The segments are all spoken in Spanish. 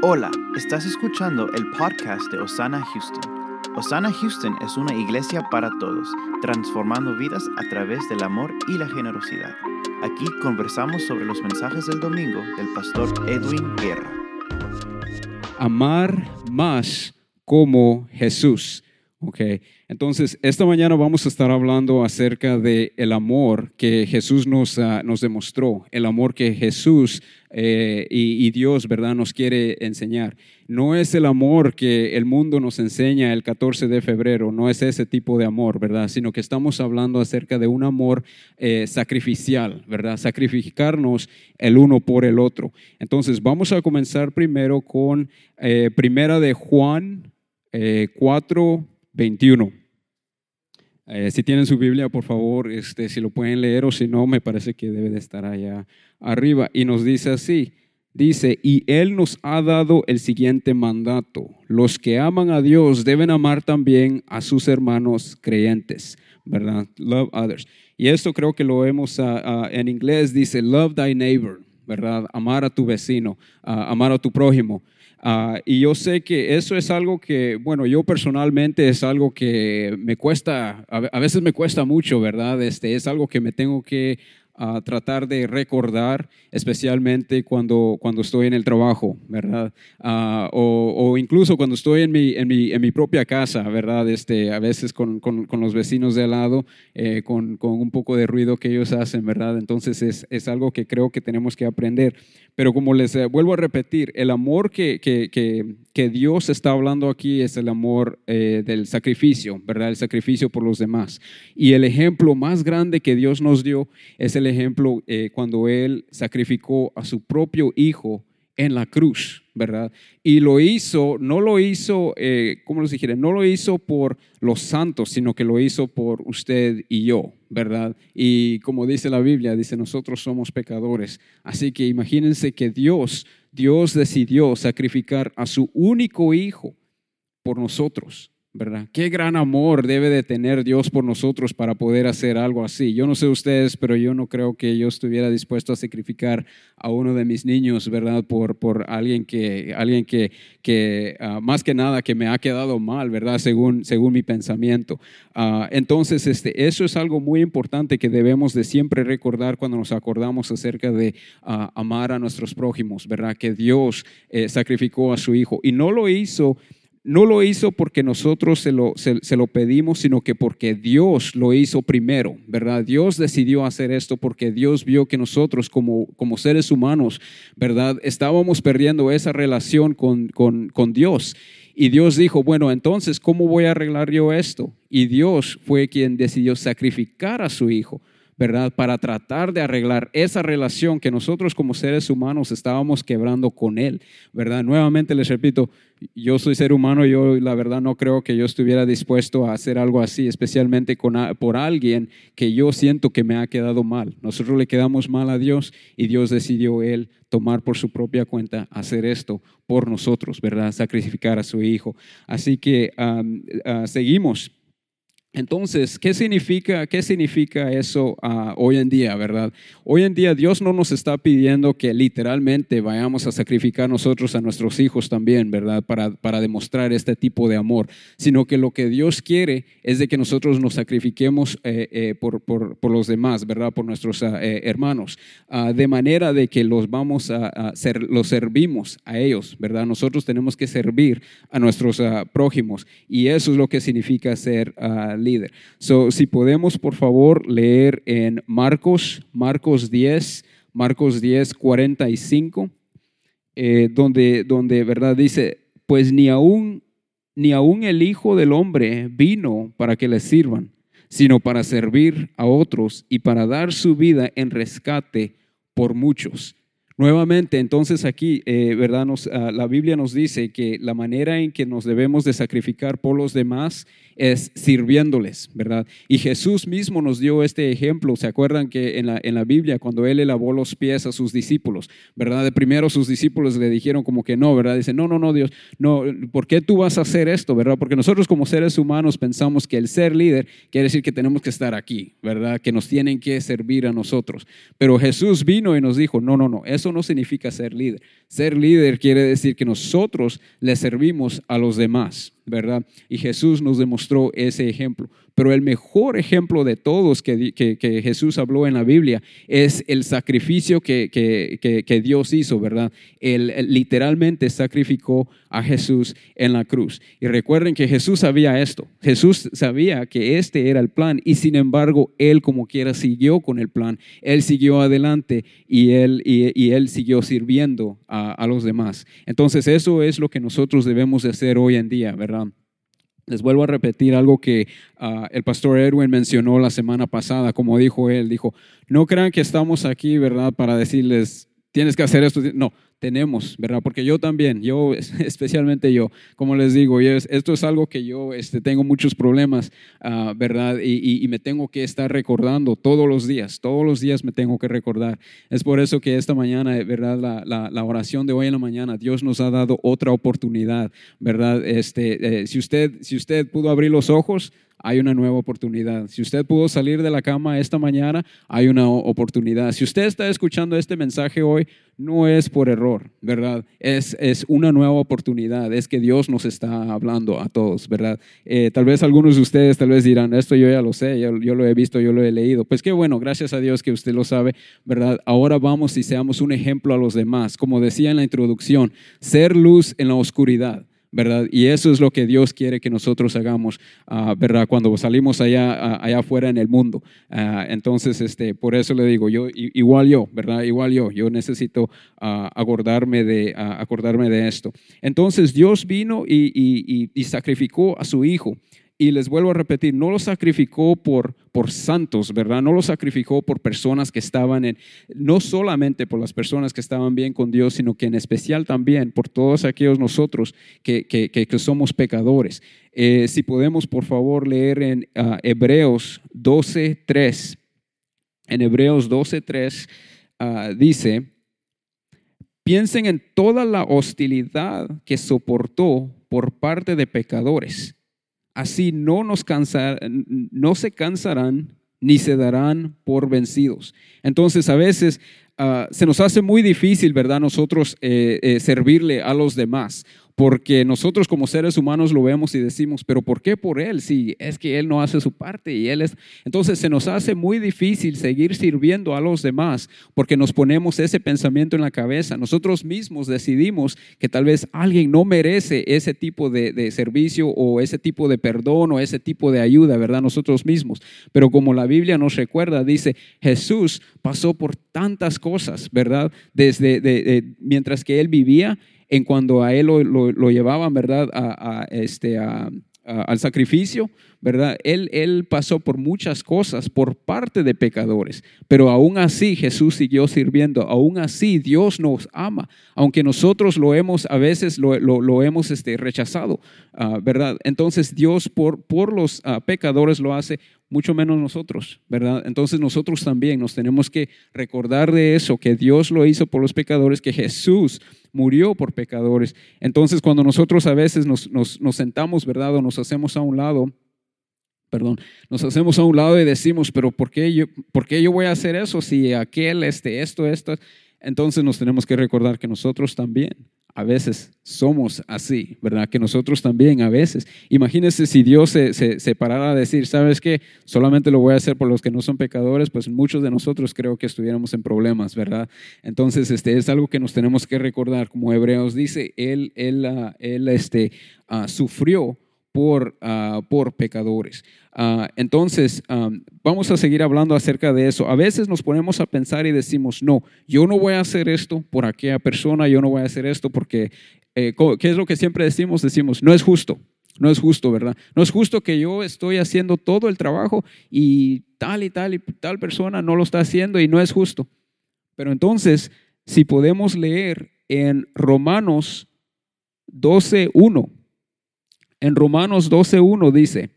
Hola, estás escuchando el podcast de Osana Houston. Osana Houston es una iglesia para todos, transformando vidas a través del amor y la generosidad. Aquí conversamos sobre los mensajes del domingo del pastor Edwin Guerra. Amar más como Jesús. Ok, entonces esta mañana vamos a estar hablando acerca de el amor que Jesús nos, ah, nos demostró, el amor que Jesús eh, y, Dios, ¿verdad?, nos quiere enseñar. No es el amor que el mundo nos enseña el 14 de febrero, no es ese tipo de amor, ¿verdad?, sino que estamos hablando acerca de un amor eh, sacrificial, ¿verdad?, sacrificarnos el uno por el otro. Entonces vamos a comenzar primero con eh, Primera de Juan 4 21. Eh, si tienen su Biblia, por favor, este, si lo pueden leer o si no, me parece que debe de estar allá arriba. Y nos dice así, dice, y Él nos ha dado el siguiente mandato. Los que aman a Dios deben amar también a sus hermanos creyentes, ¿verdad? Love others. Y esto creo que lo vemos en inglés, dice, love thy neighbor, ¿verdad? Amar a tu vecino, amar a tu prójimo. Ah, y yo sé que eso es algo que, bueno, yo personalmente es algo que me cuesta, a veces me cuesta mucho, ¿verdad? Este, es algo que me tengo que a tratar de recordar, especialmente cuando, cuando estoy en el trabajo, ¿verdad? Ah, o, incluso cuando estoy en mi, en mi, en mi, propia casa, ¿verdad? Este, a veces con, con, con los vecinos de al lado, eh, con, con, un poco de ruido que ellos hacen, ¿verdad? Entonces es, es, algo que creo que tenemos que aprender. Pero como les eh, vuelvo a repetir, el amor que, que, que, que, Dios está hablando aquí es el amor eh, del sacrificio, ¿verdad? El sacrificio por los demás. Y el ejemplo más grande que Dios nos dio es el ejemplo eh, cuando Él sacrificó a su propio hijo en la cruz, ¿verdad? Y lo hizo, no lo hizo, eh, ¿cómo les dijera? No lo hizo por los santos, sino que lo hizo por usted y yo, ¿verdad? Y como dice la Biblia, dice, nosotros somos pecadores. Así que imagínense que Dios, Dios decidió sacrificar a su único hijo por nosotros. ¿Verdad? Qué gran amor debe de tener Dios por nosotros para poder hacer algo así. Yo no sé ustedes, pero yo no creo que yo estuviera dispuesto a sacrificar a uno de mis niños, ¿verdad? Por, por alguien que, alguien que, que ah, más que nada que me ha quedado mal, ¿verdad? Según, según mi pensamiento. Ah, entonces, este, eso es algo muy importante que debemos de siempre recordar cuando nos acordamos acerca de ah, amar a nuestros prójimos, ¿verdad? Que Dios eh, sacrificó a su hijo y no lo hizo no lo hizo porque nosotros se lo, se, lo, pedimos, sino que porque Dios lo hizo primero, ¿verdad? Dios decidió hacer esto porque Dios vio que nosotros como, como seres humanos, ¿verdad? Estábamos perdiendo esa relación con, con, con Dios. Y Dios dijo, bueno, entonces, ¿cómo voy a arreglar yo esto? Y Dios fue quien decidió sacrificar a su hijo. ¿Verdad? Para tratar de arreglar esa relación que nosotros como seres humanos estábamos quebrando con Él, ¿verdad? Nuevamente les repito, yo soy ser humano, yo la verdad no creo que yo estuviera dispuesto a hacer algo así, especialmente por alguien que yo siento que me ha quedado mal. Nosotros le quedamos mal a Dios y Dios decidió Él tomar por su propia cuenta hacer esto por nosotros, ¿verdad? Sacrificar a su Hijo. Así que ah, seguimos entonces, ¿qué significa, qué significa eso ah, hoy en día, verdad? Hoy en día Dios no nos está pidiendo que literalmente vayamos a sacrificar nosotros a nuestros hijos también, ¿verdad? Para, para demostrar este tipo de amor, sino que lo que Dios quiere es de que nosotros nos sacrifiquemos eh, eh, por, por, por, los demás, ¿verdad? Por nuestros ah, eh, hermanos, ah, de manera de que los vamos a, ser, los servimos a ellos, ¿verdad? Nosotros tenemos que servir a nuestros prójimos y eso es lo que significa ser líder. So, si podemos, por favor, leer en Marcos, Marcos 10, Marcos 10, 45, eh, donde, donde, ¿verdad? Dice, pues ni aún, ni aún el Hijo del Hombre vino para que le sirvan, sino para servir a otros y para dar su vida en rescate por muchos. Nuevamente, entonces aquí, eh, ¿verdad? Ah, la Biblia nos dice que la manera en que nos debemos de sacrificar por los demás es sirviéndoles, ¿verdad? Y Jesús mismo nos dio este ejemplo. ¿Se acuerdan que en la, en la Biblia, cuando Él lavó los pies a sus discípulos, ¿verdad? De primero sus discípulos le dijeron como que no, ¿verdad? Dice, no, no, no, Dios, no, ¿por qué tú vas a hacer esto, ¿verdad? Porque nosotros como seres humanos pensamos que el ser líder quiere decir que tenemos que estar aquí, ¿verdad? Que nos tienen que servir a nosotros. Pero Jesús vino y nos dijo, no, no, no, eso no significa ser líder. Ser líder quiere decir que nosotros le servimos a los demás, ¿verdad? Y Jesús nos demostró ese ejemplo. Pero el mejor ejemplo de todos que, Jesús habló en la Biblia es el sacrificio que, Dios hizo, ¿verdad? Él, literalmente sacrificó a Jesús en la cruz. Y recuerden que Jesús sabía esto. Jesús sabía que este era el plan y sin embargo él como quiera siguió con el plan. Él siguió adelante y él, y, él siguió sirviendo a, los demás. Entonces eso es lo que nosotros debemos de hacer hoy en día, ¿verdad? Les vuelvo a repetir algo que ah, el pastor Edwin mencionó la semana pasada, como dijo él, dijo, no crean que estamos aquí, ¿verdad?, para decirles, tienes que hacer esto. No, tenemos, ¿verdad? Porque yo también, yo, especialmente yo, como les digo, esto es algo que yo este, tengo muchos problemas, ah, ¿verdad? Y, me tengo que estar recordando todos los días, todos los días me tengo que recordar. Es por eso que esta mañana, ¿verdad? La, oración de hoy en la mañana, Dios nos ha dado otra oportunidad, ¿verdad? Este, eh, si, usted, si usted pudo abrir los ojos, hay una nueva oportunidad. Si usted pudo salir de la cama esta mañana, hay una oportunidad. Si usted está escuchando este mensaje hoy, no es por error, ¿verdad? Es, es una nueva oportunidad, es que Dios nos está hablando a todos, ¿verdad? Eh, tal vez algunos de ustedes tal vez dirán, esto yo ya lo sé, yo, yo, lo he visto, yo lo he leído. Pues qué bueno, gracias a Dios que usted lo sabe, ¿verdad? Ahora vamos y seamos un ejemplo a los demás. Como decía en la introducción, ser luz en la oscuridad. ¿Verdad? Y eso es lo que Dios quiere que nosotros hagamos, ah, ¿verdad? Cuando salimos allá, ah, allá afuera en el mundo. Ah, entonces, este, por eso le digo, yo, igual yo, ¿verdad? Igual yo, yo necesito acordarme, de, acordarme de esto. Entonces, Dios vino y, y sacrificó a su Hijo. Y les vuelvo a repetir, no lo sacrificó por, por santos, ¿verdad? No lo sacrificó por personas que estaban en, no solamente por las personas que estaban bien con Dios, sino que en especial también por todos aquellos nosotros que, que, que, somos pecadores. Eh, si podemos, por favor, leer en uh, Hebreos 12.3. En Hebreos 12.3 uh, dice, piensen en toda la hostilidad que soportó por parte de pecadores Así no, nos no se cansarán ni se darán por vencidos. Entonces a veces ah, se nos hace muy difícil, ¿verdad? Nosotros eh, eh, servirle a los demás porque nosotros como seres humanos lo vemos y decimos, pero ¿por qué por Él? Si es que Él no hace su parte y Él es... Entonces se nos hace muy difícil seguir sirviendo a los demás porque nos ponemos ese pensamiento en la cabeza. Nosotros mismos decidimos que tal vez alguien no merece ese tipo de, servicio o ese tipo de perdón o ese tipo de ayuda, ¿verdad? Nosotros mismos. Pero como la Biblia nos recuerda, dice, Jesús pasó por tantas cosas, ¿verdad? Desde de, mientras que Él vivía, en cuando a él lo, llevaban, ¿verdad? A, este, al sacrificio, ¿verdad? Él, él pasó por muchas cosas por parte de pecadores, pero aún así Jesús siguió sirviendo, aún así Dios nos ama, aunque nosotros lo hemos, a veces lo, hemos este, rechazado, ah, ¿verdad? Entonces Dios por, por los ah, pecadores lo hace mucho menos nosotros, ¿verdad? Entonces nosotros también nos tenemos que recordar de eso, que Dios lo hizo por los pecadores, que Jesús murió por pecadores. Entonces cuando nosotros a veces nos, nos, sentamos, ¿verdad? O nos hacemos a un lado, perdón, nos hacemos a un lado y decimos, pero ¿por qué yo, por qué yo voy a hacer eso si aquel, este, esto, esto? Entonces nos tenemos que recordar que nosotros también a veces somos así, ¿verdad? Que nosotros también a veces. Imagínense si Dios se, se, parara a decir, ¿sabes qué? Solamente lo voy a hacer por los que no son pecadores, pues muchos de nosotros creo que estuviéramos en problemas, ¿verdad? Entonces, este es algo que nos tenemos que recordar. Como Hebreos dice, Él, él, ah, él este, uh, sufrió por, ah, por pecadores. Ah, entonces, vamos a seguir hablando acerca de eso. A veces nos ponemos a pensar y decimos, no, yo no voy a hacer esto por aquella persona, yo no voy a hacer esto porque, eh, ¿qué es lo que siempre decimos? Decimos, no es justo. No es justo, ¿verdad? No es justo que yo estoy haciendo todo el trabajo y tal y tal y tal persona no lo está haciendo y no es justo. Pero entonces, si podemos leer en Romanos 12.1, en Romanos 12.1 dice,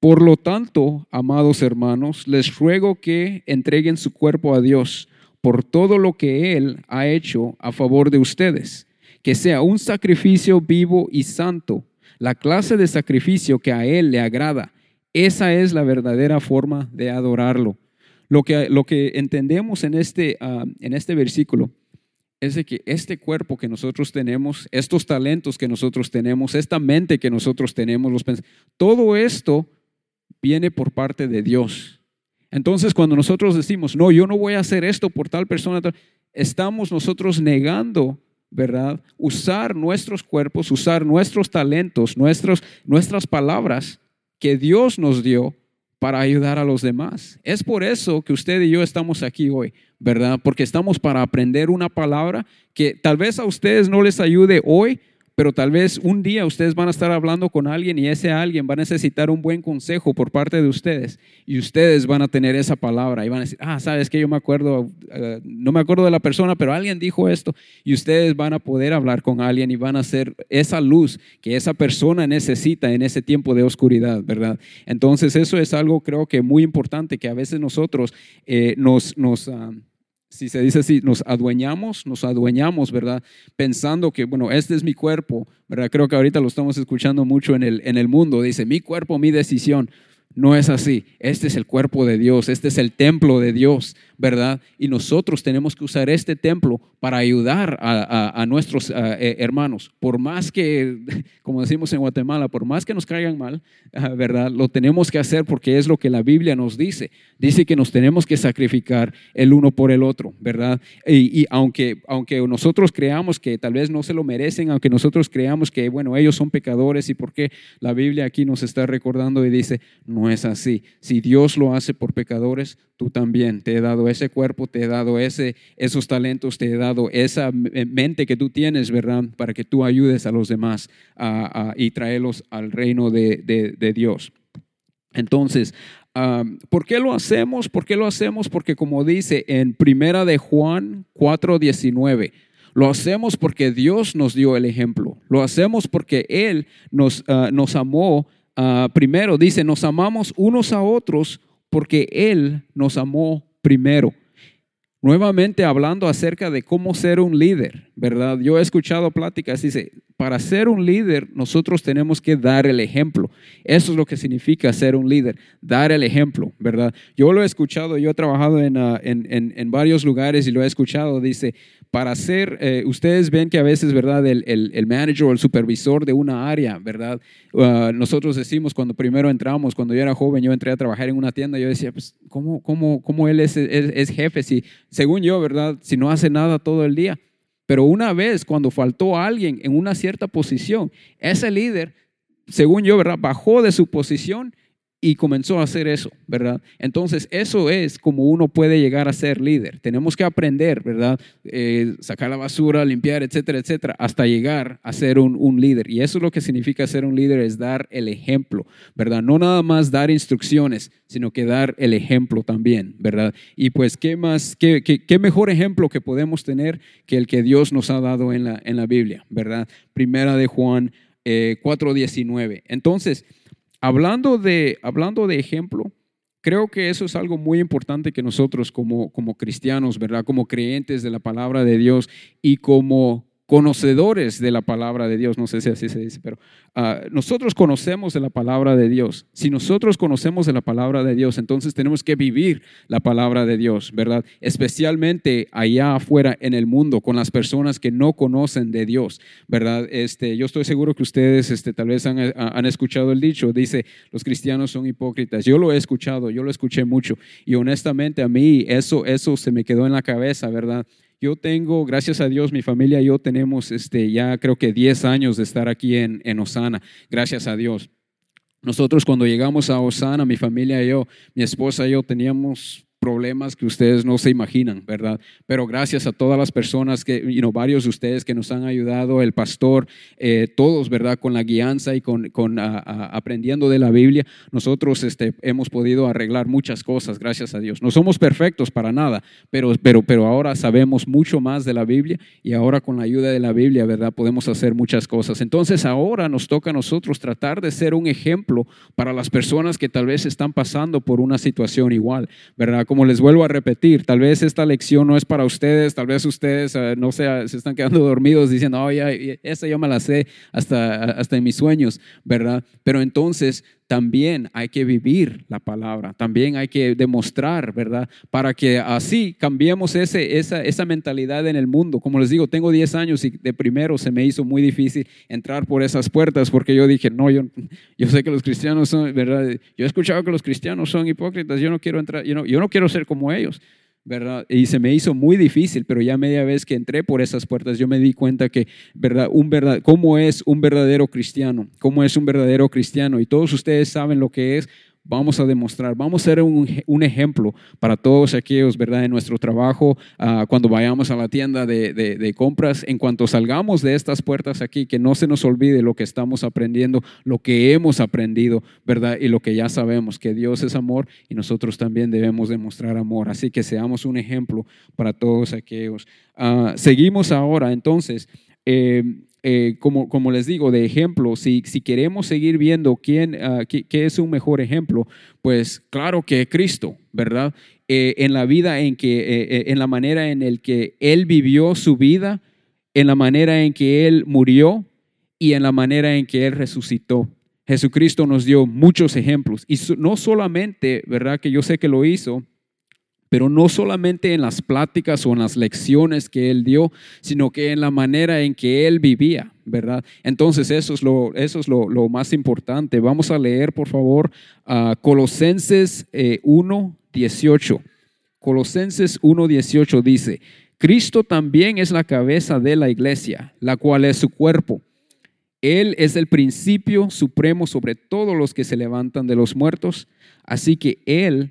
por lo tanto, amados hermanos, les ruego que entreguen su cuerpo a Dios por todo lo que Él ha hecho a favor de ustedes, que sea un sacrificio vivo y santo, la clase de sacrificio que a Él le agrada. Esa es la verdadera forma de adorarlo. Lo que, lo que entendemos en este, ah, en este versículo es de que este cuerpo que nosotros tenemos, estos talentos que nosotros tenemos, esta mente que nosotros tenemos, todo esto viene por parte de Dios. Entonces, cuando nosotros decimos, no, yo no voy a hacer esto por tal persona, estamos nosotros negando, ¿verdad? Usar nuestros cuerpos, usar nuestros talentos, nuestros, nuestras palabras que Dios nos dio para ayudar a los demás. Es por eso que usted y yo estamos aquí hoy, ¿verdad? Porque estamos para aprender una palabra que tal vez a ustedes no les ayude hoy, pero tal vez un día ustedes van a estar hablando con alguien y ese alguien va a necesitar un buen consejo por parte de ustedes y ustedes van a tener esa palabra y van a decir, ah, sabes que yo me acuerdo, eh, no me acuerdo de la persona, pero alguien dijo esto y ustedes van a poder hablar con alguien y van a ser esa luz que esa persona necesita en ese tiempo de oscuridad, ¿verdad? Entonces eso es algo creo que muy importante que a veces nosotros eh, nos... ah, si se dice así, nos adueñamos, nos adueñamos, ¿verdad? Pensando que, bueno, este es mi cuerpo, ¿verdad? Creo que ahorita lo estamos escuchando mucho en el, en el mundo, dice, mi cuerpo, mi decisión. No es así. Este es el cuerpo de Dios, este es el templo de Dios, ¿verdad? Y nosotros tenemos que usar este templo para ayudar a, nuestros eh, hermanos. Por más que, como decimos en Guatemala, por más que nos caigan mal, ¿verdad? Lo tenemos que hacer porque es lo que la Biblia nos dice. Dice que nos tenemos que sacrificar el uno por el otro, ¿verdad? Y, aunque, aunque nosotros creamos que tal vez no se lo merecen, aunque nosotros creamos que, bueno, ellos son pecadores y porque la Biblia aquí nos está recordando y dice, no es así. Si Dios lo hace por pecadores, tú también. Te he dado ese cuerpo, te he dado ese, esos talentos, te he dado esa mente que tú tienes, ¿verdad? Para que tú ayudes a los demás y traerlos al reino de, Dios. Entonces, ¿por qué lo hacemos? ¿Por qué lo hacemos? Porque como dice en Primera de Juan 4:19, lo hacemos porque Dios nos dio el ejemplo. Lo hacemos porque Él nos, ah, nos amó. Ah, primero dice, nos amamos unos a otros porque Él nos amó primero. Nuevamente hablando acerca de cómo ser un líder, ¿verdad? Yo he escuchado pláticas, dice, para ser un líder nosotros tenemos que dar el ejemplo. Eso es lo que significa ser un líder, dar el ejemplo, ¿verdad? Yo lo he escuchado, yo he trabajado en, ah, en, varios lugares y lo he escuchado, dice, para ser, eh, ustedes ven que a veces, ¿verdad? El, el, manager o el supervisor de una área, ¿verdad? Ah, nosotros decimos cuando primero entramos, cuando yo era joven, yo entré a trabajar en una tienda, yo decía, pues, ¿cómo, cómo, cómo él es, es, jefe? Si, según yo, ¿verdad? Si no hace nada todo el día. Pero una vez cuando faltó alguien en una cierta posición, ese líder, según yo, ¿verdad? Bajó de su posición y comenzó a hacer eso, ¿verdad? Entonces, eso es como uno puede llegar a ser líder. Tenemos que aprender, ¿verdad? Eh, sacar la basura, limpiar, etcétera, etcétera, hasta llegar a ser un, líder. Y eso es lo que significa ser un líder, es dar el ejemplo, ¿verdad? No nada más dar instrucciones, sino que dar el ejemplo también, ¿verdad? Y pues, ¿qué más, qué, qué, mejor ejemplo que podemos tener que el que Dios nos ha dado en la, en la Biblia, ¿verdad? Primera de Juan eh, 4.19. Entonces, Hablando de, hablando de ejemplo, creo que eso es algo muy importante que nosotros como, como cristianos, ¿verdad? Como creyentes de la palabra de Dios y como conocedores de la palabra de Dios, no sé si así se dice, pero ah, nosotros conocemos de la palabra de Dios. Si nosotros conocemos de la palabra de Dios, entonces tenemos que vivir la palabra de Dios, ¿verdad? Especialmente allá afuera en el mundo, con las personas que no conocen de Dios, ¿verdad? Este, yo estoy seguro que ustedes este, tal vez han, han escuchado el dicho, dice, los cristianos son hipócritas. Yo lo he escuchado, yo lo escuché mucho y honestamente a mí eso, eso se me quedó en la cabeza, ¿verdad? Yo tengo, gracias a Dios, mi familia y yo tenemos este, ya creo que 10 años de estar aquí en, en Osana, gracias a Dios. Nosotros cuando llegamos a Osana, mi familia y yo, mi esposa y yo teníamos problemas que ustedes no se imaginan, ¿verdad? Pero gracias a todas las personas que, you know, varios de ustedes que nos han ayudado, el pastor, eh, todos, ¿verdad? Con la guianza y con, aprendiendo de la Biblia, nosotros este, hemos podido arreglar muchas cosas, gracias a Dios. No somos perfectos para nada, pero, pero, pero ahora sabemos mucho más de la Biblia y ahora con la ayuda de la Biblia, ¿verdad? Podemos hacer muchas cosas. Entonces ahora nos toca a nosotros tratar de ser un ejemplo para las personas que tal vez están pasando por una situación igual, ¿verdad? Como les vuelvo a repetir, tal vez esta lección no es para ustedes, tal vez ustedes, eh, no sé, se están quedando dormidos diciendo, oh, ya, esa yo me la sé hasta, hasta en mis sueños, ¿verdad? Pero entonces también hay que vivir la palabra, también hay que demostrar, ¿verdad? Para que así cambiemos ese, esa, esa mentalidad en el mundo. Como les digo, tengo 10 años y de primero se me hizo muy difícil entrar por esas puertas porque yo dije, no, yo, yo sé que los cristianos son, ¿verdad? Yo he escuchado que los cristianos son hipócritas, yo no quiero entrar, yo no, yo no quiero ser como ellos. ¿Verdad? Y se me hizo muy difícil, pero ya media vez que entré por esas puertas, yo me di cuenta que, ¿verdad? Un verdad, ¿Cómo es un verdadero cristiano? ¿Cómo es un verdadero cristiano? Y todos ustedes saben lo que es vamos a demostrar, vamos a ser un, ejemplo para todos aquellos, ¿verdad? En nuestro trabajo, ah, cuando vayamos a la tienda de, compras, en cuanto salgamos de estas puertas aquí, que no se nos olvide lo que estamos aprendiendo, lo que hemos aprendido, ¿verdad? Y lo que ya sabemos, que Dios es amor y nosotros también debemos demostrar amor. Así que seamos un ejemplo para todos aquellos. Ah, seguimos ahora, entonces. Eh, eh, como, como, les digo, de ejemplo, si, si queremos seguir viendo quién, ah, qué, es un mejor ejemplo, pues claro que Cristo, ¿verdad? Eh, en la vida en que, eh, en la manera en el que Él vivió su vida, en la manera en que Él murió y en la manera en que Él resucitó. Jesucristo nos dio muchos ejemplos y no solamente, ¿verdad? Que yo sé que lo hizo, pero no solamente en las pláticas o en las lecciones que él dio, sino que en la manera en que él vivía, ¿verdad? Entonces eso es lo, eso es lo, más importante. Vamos a leer, por favor, a Colosenses 1, eh, 18. Colosenses 1, 18 dice, Cristo también es la cabeza de la iglesia, la cual es su cuerpo. Él es el principio supremo sobre todos los que se levantan de los muertos, así que Él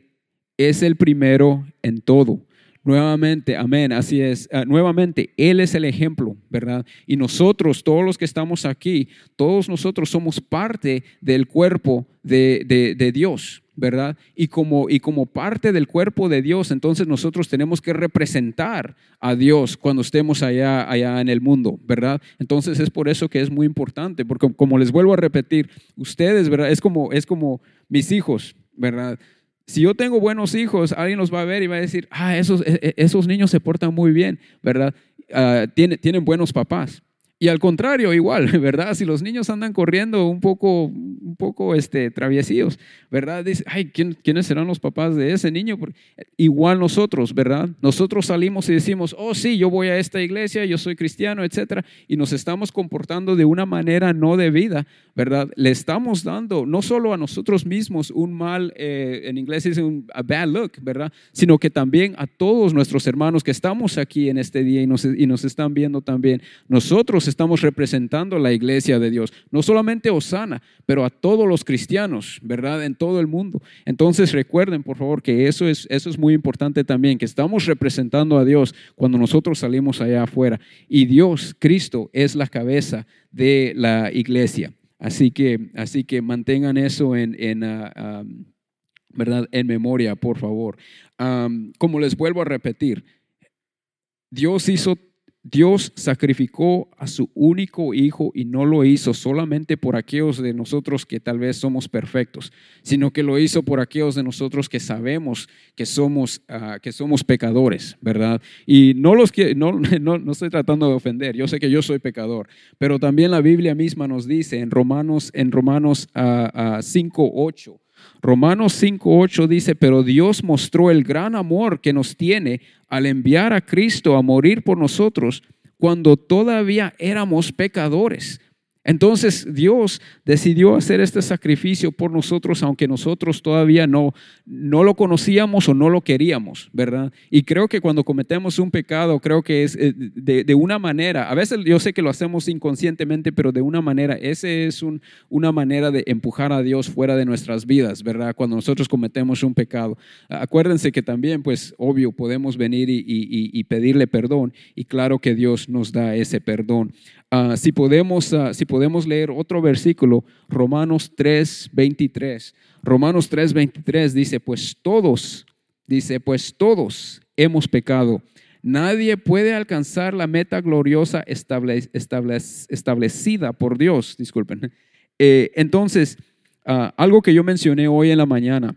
es el primero en todo. Nuevamente, amén, así es. Ah, nuevamente, Él es el ejemplo, ¿verdad? Y nosotros, todos los que estamos aquí, todos nosotros somos parte del cuerpo de, Dios, ¿verdad? Y como, y como parte del cuerpo de Dios, entonces nosotros tenemos que representar a Dios cuando estemos allá, allá en el mundo, ¿verdad? Entonces es por eso que es muy importante, porque como les vuelvo a repetir, ustedes, ¿verdad? Es como, es como mis hijos, ¿verdad? Si yo tengo buenos hijos, alguien los va a ver y va a decir, ah, esos, e, e, esos niños se portan muy bien, ¿verdad? Ah, tienen buenos papás. Y al contrario, igual, ¿verdad? Si los niños andan corriendo un poco, un poco este, traviesíos, ¿verdad? Dice, ay, ¿quiénes serán los papás de ese niño? Igual nosotros, ¿verdad? Nosotros salimos y decimos, oh, sí, yo voy a esta iglesia, yo soy cristiano, etcétera, y nos estamos comportando de una manera no debida, ¿verdad? Le estamos dando no solo a nosotros mismos un mal, eh, en inglés es un a bad look, ¿verdad? Sino que también a todos nuestros hermanos que estamos aquí en este día y nos, y nos están viendo también. Nosotros estamos representando la iglesia de Dios. No solamente Osana, pero a todos los cristianos, ¿verdad? En todo el mundo. Entonces recuerden, por favor, que eso es, eso es muy importante también, que estamos representando a Dios cuando nosotros salimos allá afuera. Y Dios, Cristo, es la cabeza de la iglesia. Así que, así que mantengan eso en, en ah, ¿verdad? En memoria, por favor. como les vuelvo a repetir, Dios hizo Dios sacrificó a su único hijo y no lo hizo solamente por aquellos de nosotros que tal vez somos perfectos, sino que lo hizo por aquellos de nosotros que sabemos que somos, ah, que somos pecadores, ¿verdad? Y no, los que, no, no, estoy tratando de ofender, yo sé que yo soy pecador, pero también la Biblia misma nos dice en Romanos, en Romanos 5, ah, 8, ah, Romanos 5.8 dice, pero Dios mostró el gran amor que nos tiene al enviar a Cristo a morir por nosotros cuando todavía éramos pecadores. Entonces Dios decidió hacer este sacrificio por nosotros, aunque nosotros todavía no, no lo conocíamos o no lo queríamos, ¿verdad? Y creo que cuando cometemos un pecado, creo que es eh, de, una manera, a veces yo sé que lo hacemos inconscientemente, pero de una manera, esa es una manera de empujar a Dios fuera de nuestras vidas, ¿verdad? Cuando nosotros cometemos un pecado. Acuérdense que también, pues, obvio, podemos venir y pedirle perdón y claro que Dios nos da ese perdón. Ah, si, podemos, ah, si podemos leer otro versículo, Romanos 3, 23. Romanos 3, 23 dice, pues todos, dice, pues todos hemos pecado. Nadie puede alcanzar la meta gloriosa establecida por Dios. Disculpen. Eh, entonces, ah, algo que yo mencioné hoy en la mañana,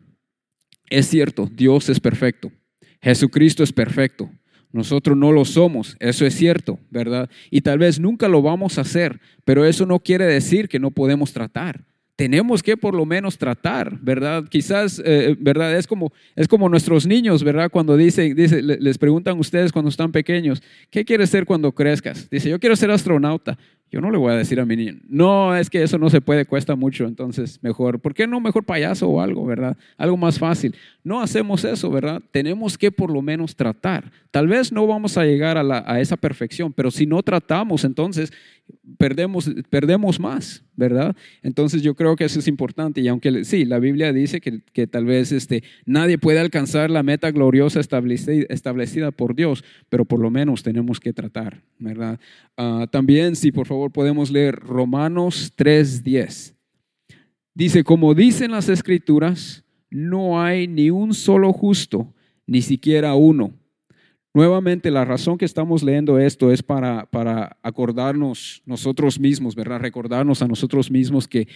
es cierto, Dios es perfecto. Jesucristo es perfecto. Nosotros no lo somos, eso es cierto, ¿verdad? Y tal vez nunca lo vamos a hacer, pero eso no quiere decir que no podemos tratar. Tenemos que por lo menos tratar, ¿verdad? Quizás, eh, ¿verdad? Es como, es como nuestros niños, ¿verdad? Cuando dicen, dice, les preguntan ustedes cuando están pequeños, ¿qué quieres ser cuando crezcas? Dice, yo quiero ser astronauta. Yo no le voy a decir a mi niño, no, es que eso no se puede, cuesta mucho, entonces mejor, ¿por qué no mejor payaso o algo, verdad? Algo más fácil. No hacemos eso, ¿verdad? Tenemos que por lo menos tratar. Tal vez no vamos a llegar a, a esa perfección, pero si no tratamos, entonces perdemos, perdemos más, ¿verdad? Entonces yo creo que eso es importante y aunque sí, la Biblia dice que, que tal vez este, nadie puede alcanzar la meta gloriosa establecida, establecida por Dios, pero por lo menos tenemos que tratar, ¿verdad? Ah, también, si por favor podemos leer Romanos 3:10. Dice, como dicen las escrituras, no hay ni un solo justo, ni siquiera uno Nuevamente, la razón que estamos leyendo esto es para, para acordarnos nosotros mismos, ¿verdad? Recordarnos a nosotros mismos que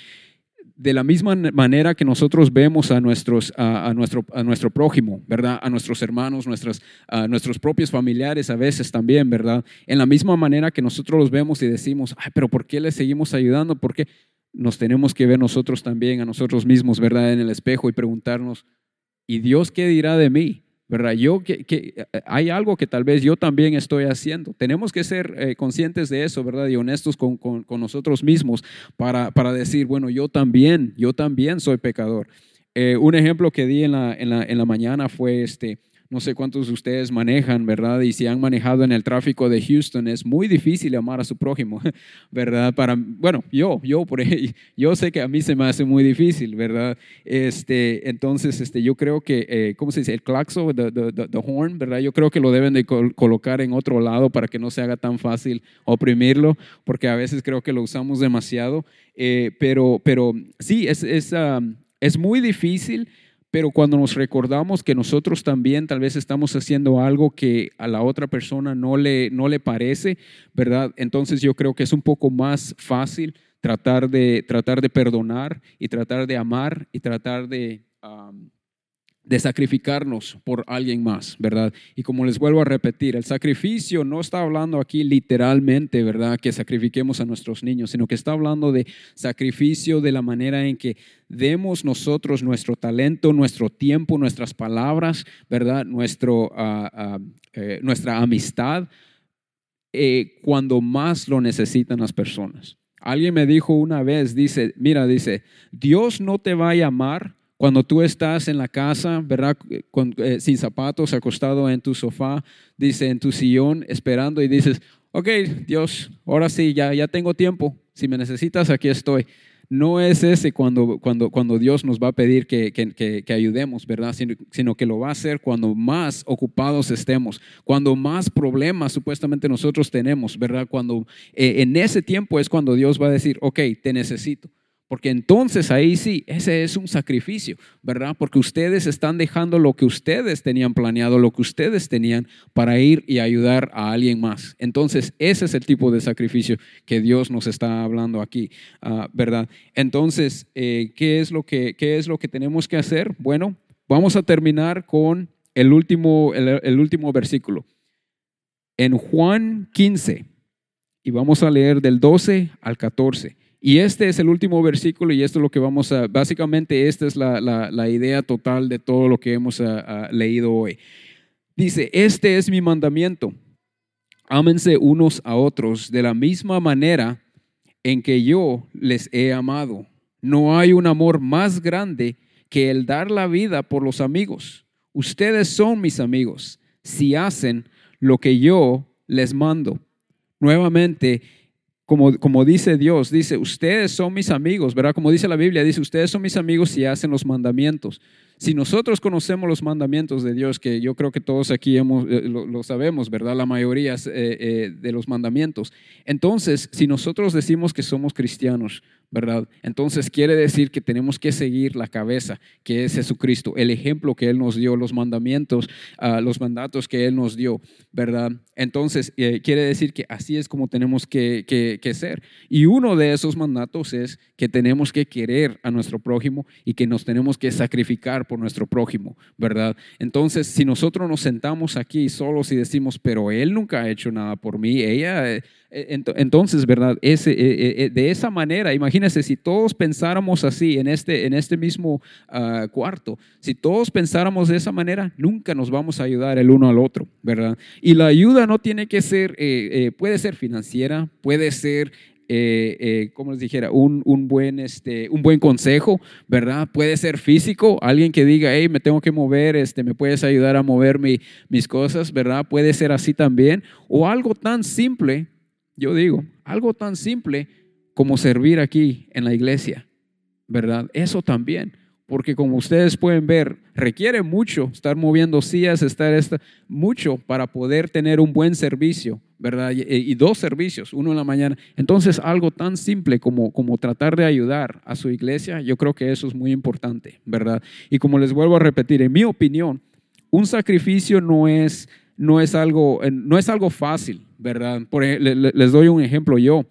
de la misma manera que nosotros vemos a, nuestros, a, nuestro, a nuestro prójimo, ¿verdad? A nuestros hermanos, nuestras, a nuestros propios familiares a veces también, ¿verdad? En la misma manera que nosotros los vemos y decimos, ay, pero ¿por qué les seguimos ayudando? Porque nos tenemos que ver nosotros también a nosotros mismos, ¿verdad? En el espejo y preguntarnos, ¿y Dios qué dirá de mí? ¿Verdad? Yo, que, eh, hay algo que tal vez yo también estoy haciendo. Tenemos que ser eh, conscientes de eso, ¿verdad? Y honestos con, con, nosotros mismos para, para, decir, bueno, yo también, yo también soy pecador. Eh, un ejemplo que di en la, en la, en la mañana fue este, no sé cuántos de ustedes manejan, ¿verdad? Y si han manejado en el tráfico de Houston, es muy difícil amar a su prójimo, ¿verdad? Para, bueno, yo, yo, por yo sé que a mí se me hace muy difícil, ¿verdad? Este, entonces, este, yo creo que, eh, ¿cómo se dice? El claxo, the, the, horn, ¿verdad? Yo creo que lo deben de colocar en otro lado para que no se haga tan fácil oprimirlo, porque a veces creo que lo usamos demasiado. Eh, pero, pero sí, es, es, ah, es muy difícil pero cuando nos recordamos que nosotros también tal vez estamos haciendo algo que a la otra persona no le, no le parece, ¿verdad? Entonces yo creo que es un poco más fácil tratar de, tratar de perdonar y tratar de amar y tratar de de sacrificarnos por alguien más, ¿verdad? Y como les vuelvo a repetir, el sacrificio no está hablando aquí literalmente, ¿verdad? Que sacrifiquemos a nuestros niños, sino que está hablando de sacrificio de la manera en que demos nosotros nuestro talento, nuestro tiempo, nuestras palabras, ¿verdad? Nuestro, ah, ah, eh, nuestra amistad, eh, cuando más lo necesitan las personas. Alguien me dijo una vez, dice, mira, dice, Dios no te va a llamar cuando tú estás en la casa, ¿verdad? Eh, sin zapatos, acostado en tu sofá, dice, en tu sillón, esperando y dices, ok, Dios, ahora sí, ya, ya tengo tiempo. Si me necesitas, aquí estoy. No es ese cuando, cuando, cuando Dios nos va a pedir que, que, que, ayudemos, ¿verdad? Sino, sino, que lo va a hacer cuando más ocupados estemos, cuando más problemas supuestamente nosotros tenemos, ¿verdad? Cuando eh, en ese tiempo es cuando Dios va a decir, ok, te necesito. Porque entonces ahí sí, ese es un sacrificio, ¿verdad? Porque ustedes están dejando lo que ustedes tenían planeado, lo que ustedes tenían para ir y ayudar a alguien más. Entonces ese es el tipo de sacrificio que Dios nos está hablando aquí, ah, ¿verdad? Entonces, eh, ¿qué, es lo que, ¿qué es lo que tenemos que hacer? Bueno, vamos a terminar con el último, el último versículo. En Juan 15, y vamos a leer del 12 al 14. Y este es el último versículo y esto es lo que vamos a, básicamente esta es la, idea total de todo lo que hemos ah, ah, leído hoy. Dice, este es mi mandamiento, ámense unos a otros de la misma manera en que yo les he amado. No hay un amor más grande que el dar la vida por los amigos. Ustedes son mis amigos si hacen lo que yo les mando. Nuevamente, como, dice Dios, dice, ustedes son mis amigos, ¿verdad? Como dice la Biblia, dice, ustedes son mis amigos si hacen los mandamientos. Si nosotros conocemos los mandamientos de Dios, que yo creo que todos aquí hemos, eh, lo, sabemos, ¿verdad? La mayoría eh, eh, de los mandamientos. Entonces, si nosotros decimos que somos cristianos, ¿verdad? Entonces quiere decir que tenemos que seguir la cabeza, que es Jesucristo, el ejemplo que Él nos dio, los mandamientos, ah, los mandatos que Él nos dio, ¿verdad? Entonces quiere decir que así es como tenemos que, que, ser. Y uno de esos mandatos es que tenemos que querer a nuestro prójimo y que nos tenemos que sacrificar por nuestro prójimo, ¿verdad? Entonces, si nosotros nos sentamos aquí solos y decimos, pero él nunca ha hecho nada por mí, ella, eh, eh, entonces, ¿verdad? Ese, eh, de esa manera, imagínense, si todos pensáramos así en este, en este mismo ah, cuarto, si todos pensáramos de esa manera, nunca nos vamos a ayudar el uno al otro, ¿verdad? Y la ayuda no tiene que ser, puede ser financiera, puede ser eh, eh, como les dijera, un, un, buen, este, un buen consejo, ¿verdad? Puede ser físico, alguien que diga, hey, me tengo que mover, este, me puedes ayudar a mover mi, mis cosas, ¿verdad? Puede ser así también. O algo tan simple, yo digo, algo tan simple como servir aquí en la iglesia, ¿verdad? Eso también porque como ustedes pueden ver, requiere mucho estar moviendo sillas, estar esta, mucho para poder tener un buen servicio, ¿verdad? Y, dos servicios, uno en la mañana. Entonces, algo tan simple como, como tratar de ayudar a su iglesia, yo creo que eso es muy importante, ¿verdad? Y como les vuelvo a repetir, en mi opinión, un sacrificio no es, no es, algo, no es algo fácil, ¿verdad? Les doy un ejemplo yo.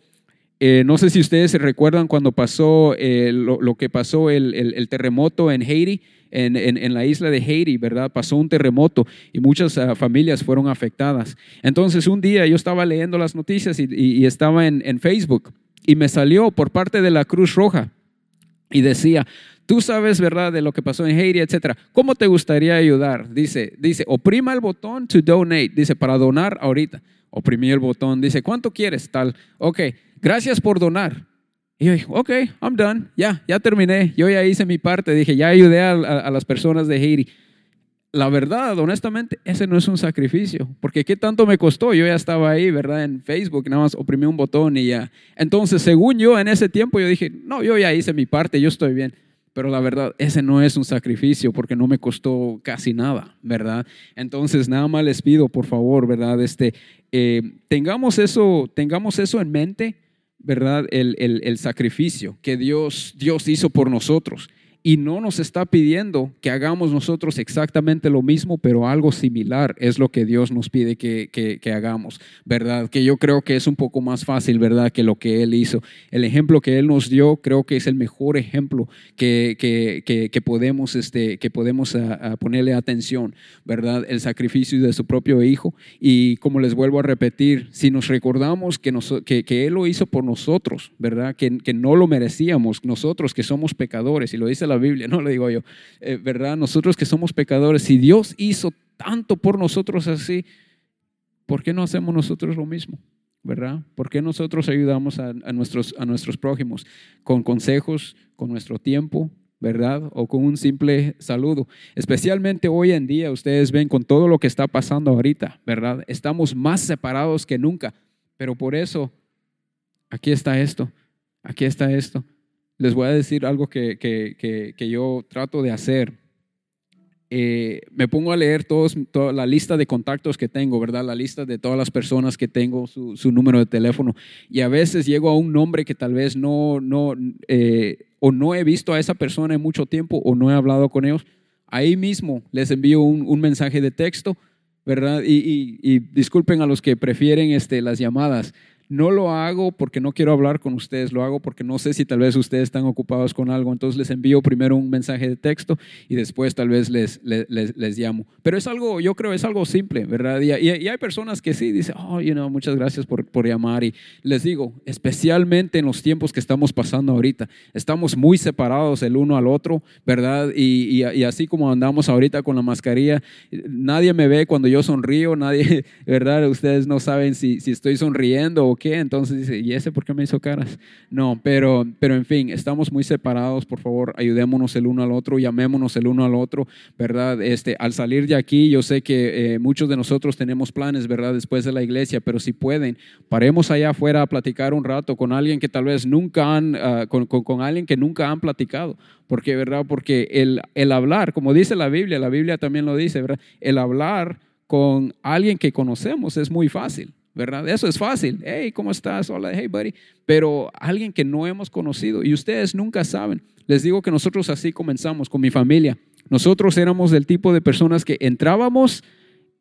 Eh, no sé si ustedes se recuerdan cuando pasó eh, lo, que pasó el, terremoto en Haití, en, la isla de Haití, ¿verdad? Pasó un terremoto y muchas ah, familias fueron afectadas. Entonces un día yo estaba leyendo las noticias y, estaba en, Facebook y me salió por parte de la Cruz Roja y decía, tú sabes, ¿verdad?, de lo que pasó en Haití, etcétera. ¿Cómo te gustaría ayudar? Dice, dice, oprima el botón to donate, dice, para donar ahorita. Oprimí el botón, dice, ¿cuánto quieres? Tal, ok gracias por donar. Y yo dije, ok, I'm done, ya, ya terminé, yo ya hice mi parte, dije, ya ayudé a, las personas de Haiti. La verdad, honestamente, ese no es un sacrificio, porque ¿qué tanto me costó? Yo ya estaba ahí, ¿verdad? En Facebook, nada más oprimí un botón y ya. Entonces, según yo, en ese tiempo, yo dije, no, yo ya hice mi parte, yo estoy bien. Pero la verdad, ese no es un sacrificio porque no me costó casi nada, ¿verdad? Entonces, nada más les pido, por favor, ¿verdad? Este, eh, tengamos, eso, tengamos eso en mente ¿verdad? El, el, sacrificio que Dios, Dios hizo por nosotros y no nos está pidiendo que hagamos nosotros exactamente lo mismo, pero algo similar es lo que Dios nos pide que, que, hagamos, ¿verdad? Que yo creo que es un poco más fácil, ¿verdad? Que lo que Él hizo. El ejemplo que Él nos dio creo que es el mejor ejemplo que, que podemos, este, que podemos a, ponerle atención, ¿verdad? El sacrificio de su propio Hijo. Y como les vuelvo a repetir, si nos recordamos que, nos, que, Él lo hizo por nosotros, ¿verdad? Que, que no lo merecíamos, nosotros que somos pecadores, y lo dice la Biblia, no lo digo yo, eh, ¿verdad? Nosotros que somos pecadores, si Dios hizo tanto por nosotros así, ¿por qué no hacemos nosotros lo mismo? ¿Verdad? ¿Por qué nosotros ayudamos a, nuestros, a nuestros prójimos con consejos, con nuestro tiempo, ¿verdad? O con un simple saludo. Especialmente hoy en día, ustedes ven con todo lo que está pasando ahorita, ¿verdad? Estamos más separados que nunca, pero por eso, aquí está esto, aquí está esto les voy a decir algo que, que, yo trato de hacer. Eh, me pongo a leer todos, toda la lista de contactos que tengo, ¿verdad? La lista de todas las personas que tengo, su, su número de teléfono. Y a veces llego a un nombre que tal vez no, no, eh, o no he visto a esa persona en mucho tiempo o no he hablado con ellos. Ahí mismo les envío un, un mensaje de texto, ¿verdad? Y, y, y, disculpen a los que prefieren este, las llamadas. No lo hago porque no quiero hablar con ustedes, lo hago porque no sé si tal vez ustedes están ocupados con algo, entonces les envío primero un mensaje de texto y después tal vez les, les, les, llamo. Pero es algo, yo creo, es algo simple, ¿verdad? Y, y, hay personas que sí dicen, oh, you know, muchas gracias por, por llamar. Y les digo, especialmente en los tiempos que estamos pasando ahorita, estamos muy separados el uno al otro, ¿verdad? Y, y así como andamos ahorita con la mascarilla, nadie me ve cuando yo sonrío, nadie, ¿verdad? Ustedes no saben si, si estoy sonriendo o qué? Entonces dice, ¿y ese por qué me hizo caras? No, pero, pero en fin, estamos muy separados, por favor, ayudémonos el uno al otro, llamémonos el uno al otro, ¿verdad? Este, al salir de aquí, yo sé que eh, muchos de nosotros tenemos planes, ¿verdad? Después de la iglesia, pero si pueden, paremos allá afuera a platicar un rato con alguien que tal vez nunca han, ah, con, con, alguien que nunca han platicado. Porque, ¿verdad? Porque el, el hablar, como dice la Biblia, la Biblia también lo dice, ¿verdad? El hablar con alguien que conocemos es muy fácil. ¿Verdad? Eso es fácil. Hey, ¿cómo estás? Hola, hey, buddy. Pero alguien que no hemos conocido y ustedes nunca saben. Les digo que nosotros así comenzamos con mi familia. Nosotros éramos del tipo de personas que entrábamos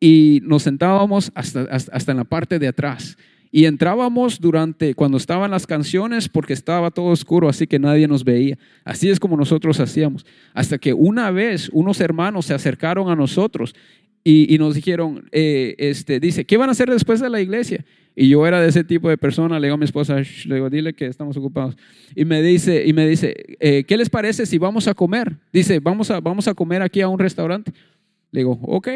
y nos sentábamos hasta, hasta, en la parte de atrás. Y entrábamos durante, cuando estaban las canciones, porque estaba todo oscuro, así que nadie nos veía. Así es como nosotros hacíamos. Hasta que una vez unos hermanos se acercaron a nosotros y, nos dijeron, eh, este, dice, ¿qué van a hacer después de la iglesia? Y yo era de ese tipo de persona, le digo a mi esposa, le digo, dile que estamos ocupados. Y me dice, y me dice eh, ¿qué les parece si vamos a comer? Dice, vamos a, vamos a comer aquí a un restaurante. Le digo, ok.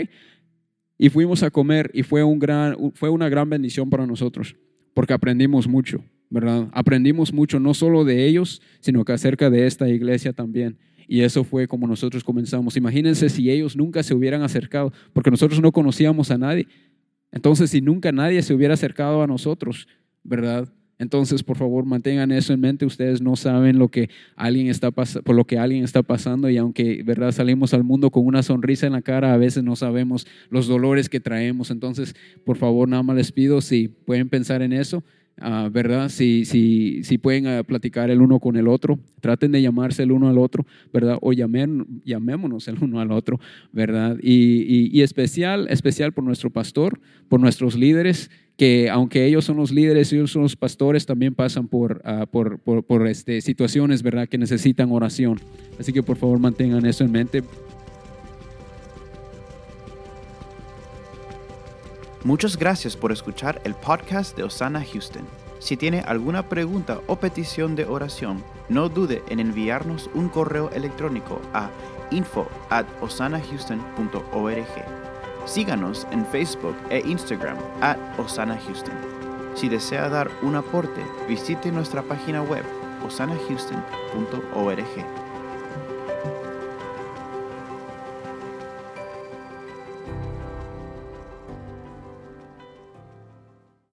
Y fuimos a comer y fue, un gran, fue una gran bendición para nosotros, porque aprendimos mucho, ¿verdad? Aprendimos mucho, no solo de ellos, sino que acerca de esta iglesia también. Y eso fue como nosotros comenzamos. Imagínense si ellos nunca se hubieran acercado, porque nosotros no conocíamos a nadie. Entonces, si nunca nadie se hubiera acercado a nosotros, ¿verdad? Entonces, por favor, mantengan eso en mente. Ustedes no saben lo que alguien está por lo que alguien está pasando y aunque, verdad, salimos al mundo con una sonrisa en la cara, a veces no sabemos los dolores que traemos. Entonces, por favor, nada más les pido si pueden pensar en eso. Ah, ¿verdad? Si, si, si pueden ah, platicar el uno con el otro, traten de llamarse el uno al otro, ¿verdad? O llamémonos el uno al otro, ¿verdad? Y, y, especial, especial por nuestro pastor, por nuestros líderes, que aunque ellos son los líderes, ellos son los pastores, también pasan por, ah, por, por, por este, situaciones, ¿verdad? Que necesitan oración. Así que por favor mantengan eso en mente. Muchas gracias por escuchar el podcast de Osana Houston. Si tiene alguna pregunta o petición de oración, no dude en enviarnos un correo electrónico a info. Síganos en Facebook e Instagram at Osana Houston. Si desea dar un aporte, visite nuestra página web osanahouston.org.